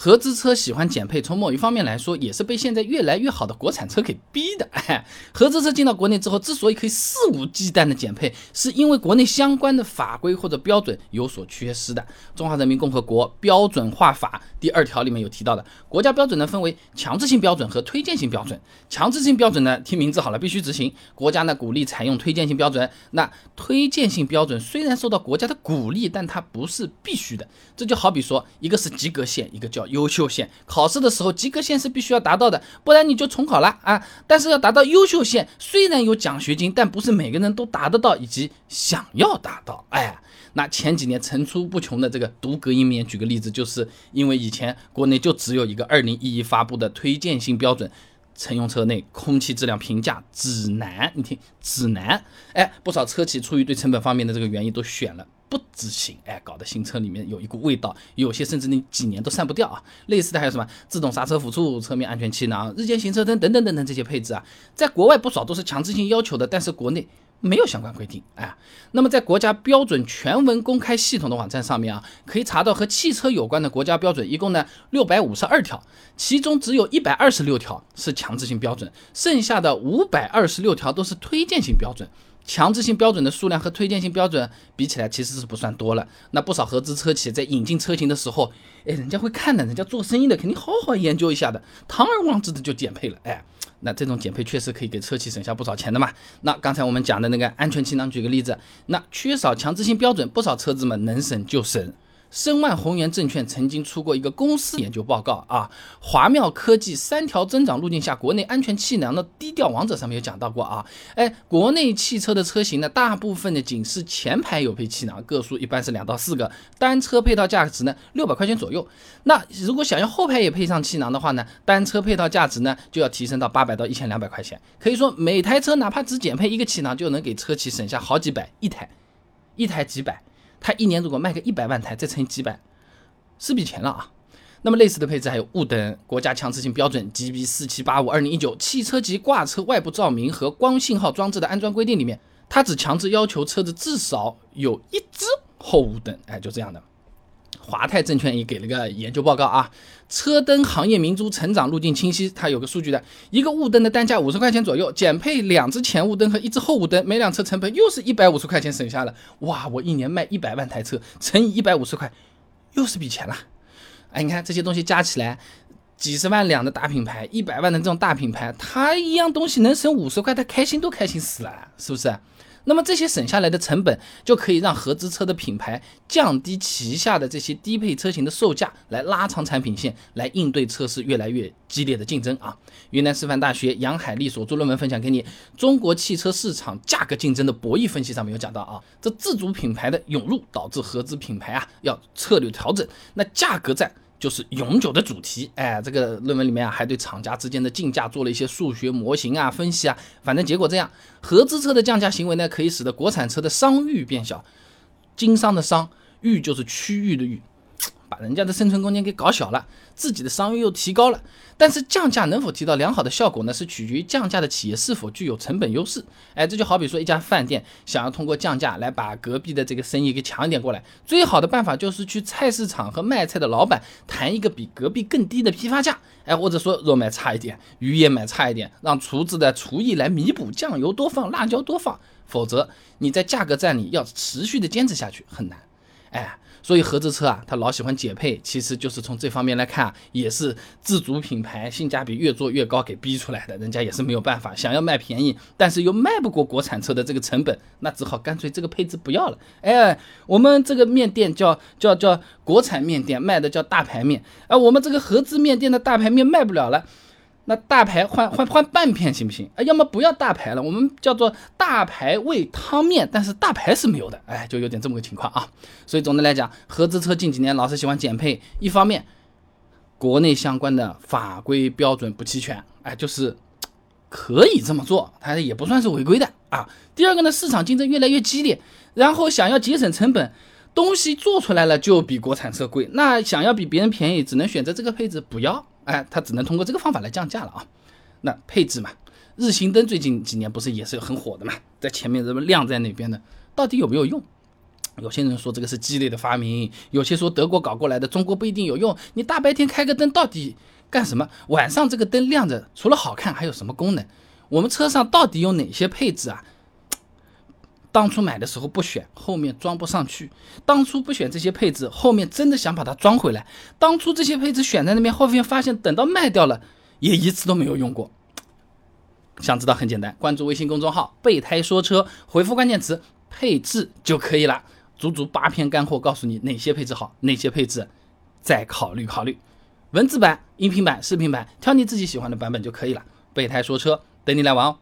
合资车喜欢减配，从某一方面来说，也是被现在越来越好的国产车给逼的。哎，合资车进到国内之后，之所以可以肆无忌惮的减配，是因为国内相关的法规或者标准有所缺失的。《中华人民共和国标准化法》第二条里面有提到的，国家标准呢分为强制性标准和推荐性标准。强制性标准呢，听名字好了，必须执行。国家呢鼓励采用推荐性标准。那推荐性标准虽然受到国家的鼓励，但它不是必须的。这就好比说，一个是及格线，一个叫优秀线。考试的时候，及格线是必须要达到的，不然你就重考了啊。但是要达到优秀线，虽然有奖学金，但不是每个人都达得到，以及想要达到。哎，那前几年层出不穷的这个读隔音棉，举个例子，就是因为以前国内就只有一个二零一一发布的推荐性标准。乘用车内空气质量评价指南，你听指南，哎，不少车企出于对成本方面的这个原因，都选了不执行，哎，搞得新车里面有一股味道，有些甚至你几年都散不掉啊。类似的还有什么自动刹车辅助、侧面安全气囊、日间行车灯等等等等这些配置啊，在国外不少都是强制性要求的，但是国内。没有相关规定，哎，那么在国家标准全文公开系统的网站上面啊，可以查到和汽车有关的国家标准，一共呢六百五十二条，其中只有一百二十六条是强制性标准，剩下的五百二十六条都是推荐性标准。强制性标准的数量和推荐性标准比起来，其实是不算多了。那不少合资车企在引进车型的时候，哎，人家会看的，人家做生意的肯定好好研究一下的，堂而皇之的就减配了，哎。那这种减配确实可以给车企省下不少钱的嘛。那刚才我们讲的那个安全气囊，举个例子，那缺少强制性标准，不少车子们能省就省。申万宏源证券曾经出过一个公司研究报告啊，华妙科技三条增长路径下国内安全气囊的低调王者上面有讲到过啊，哎，国内汽车的车型呢，大部分的仅是前排有配气囊，个数一般是两到四个，单车配套价值呢六百块钱左右。那如果想要后排也配上气囊的话呢，单车配套价值呢就要提升到八百到一千两百块钱。可以说每台车哪怕只减配一个气囊，就能给车企省下好几百一台，一台几百。它一年如果卖个一百万台，再乘以几百，是笔钱了啊。那么类似的配置还有雾灯，国家强制性标准 GB 四七八五二零一九汽车及挂车外部照明和光信号装置的安装规定里面，它只强制要求车子至少有一只后雾灯，哎，就这样的。华泰证券也给了个研究报告啊，车灯行业明珠成长路径清晰，它有个数据的，一个雾灯的单价五十块钱左右，减配两只前雾灯和一只后雾灯，每辆车成本又是一百五十块钱省下了。哇，我一年卖一百万台车，乘以一百五十块，又是笔钱了。哎，你看这些东西加起来，几十万辆的大品牌，一百万的这种大品牌，它一样东西能省五十块，它开心都开心死了，是不是？那么这些省下来的成本，就可以让合资车的品牌降低旗下的这些低配车型的售价，来拉长产品线，来应对车市越来越激烈的竞争啊！云南师范大学杨海丽所做论文分享给你，《中国汽车市场价格竞争的博弈分析》上面有讲到啊，这自主品牌的涌入导致合资品牌啊要策略调整，那价格战。就是永久的主题，哎，这个论文里面啊，还对厂家之间的竞价做了一些数学模型啊分析啊，反正结果这样，合资车的降价行为呢，可以使得国产车的商誉变小，经商的商誉就是区域的誉。把人家的生存空间给搞小了，自己的商誉又提高了，但是降价能否提到良好的效果呢？是取决于降价的企业是否具有成本优势。哎，这就好比说一家饭店想要通过降价来把隔壁的这个生意给抢一点过来，最好的办法就是去菜市场和卖菜的老板谈一个比隔壁更低的批发价，哎，或者说肉卖差一点，鱼也买差一点，让厨子的厨艺来弥补，酱油多放，辣椒多放，否则你在价格战里要持续的坚持下去很难。哎。所以合资车啊，他老喜欢减配，其实就是从这方面来看，也是自主品牌性价比越做越高给逼出来的。人家也是没有办法，想要卖便宜，但是又卖不过国产车的这个成本，那只好干脆这个配置不要了。哎，我们这个面店叫叫叫国产面店，卖的叫大牌面，哎我们这个合资面店的大牌面卖不了了。那大排换换换半片行不行？啊，要么不要大排了，我们叫做大排味汤面，但是大排是没有的，哎，就有点这么个情况啊。所以总的来讲，合资车近几年老是喜欢减配，一方面国内相关的法规标准不齐全，哎，就是可以这么做，它也不算是违规的啊。第二个呢，市场竞争越来越激烈，然后想要节省成本，东西做出来了就比国产车贵，那想要比别人便宜，只能选择这个配置不要。哎，它只能通过这个方法来降价了啊。那配置嘛，日行灯最近几年不是也是很火的嘛，在前面这么亮在那边的，到底有没有用？有些人说这个是鸡肋的发明，有些说德国搞过来的，中国不一定有用。你大白天开个灯到底干什么？晚上这个灯亮着，除了好看还有什么功能？我们车上到底有哪些配置啊？当初买的时候不选，后面装不上去；当初不选这些配置，后面真的想把它装回来。当初这些配置选在那边，后面发现等到卖掉了，也一次都没有用过。想知道很简单，关注微信公众号“备胎说车”，回复关键词“配置”就可以了。足足八篇干货，告诉你哪些配置好，哪些配置再考虑考虑。文字版、音频版、视频版，挑你自己喜欢的版本就可以了。备胎说车，等你来玩哦。